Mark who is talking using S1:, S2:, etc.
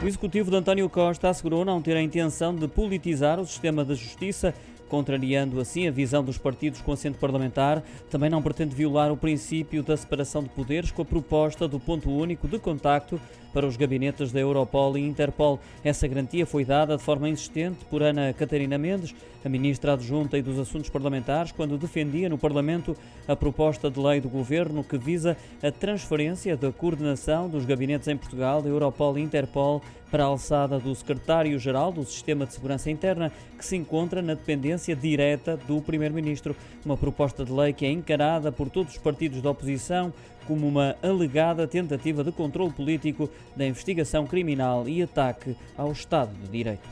S1: O executivo de António Costa assegurou não ter a intenção de politizar o sistema da justiça contrariando assim a visão dos partidos com assento parlamentar, também não pretende violar o princípio da separação de poderes com a proposta do ponto único de contacto para os gabinetes da Europol e Interpol. Essa garantia foi dada de forma insistente por Ana Catarina Mendes, a ministra adjunta e dos Assuntos Parlamentares, quando defendia no Parlamento a proposta de lei do governo que visa a transferência da coordenação dos gabinetes em Portugal, da Europol e Interpol para a alçada do secretário-geral do Sistema de Segurança Interna, que se encontra na dependência direta do primeiro-ministro. Uma proposta de lei que é encarada por todos os partidos da oposição como uma alegada tentativa de controle político da investigação criminal e ataque ao Estado de Direito.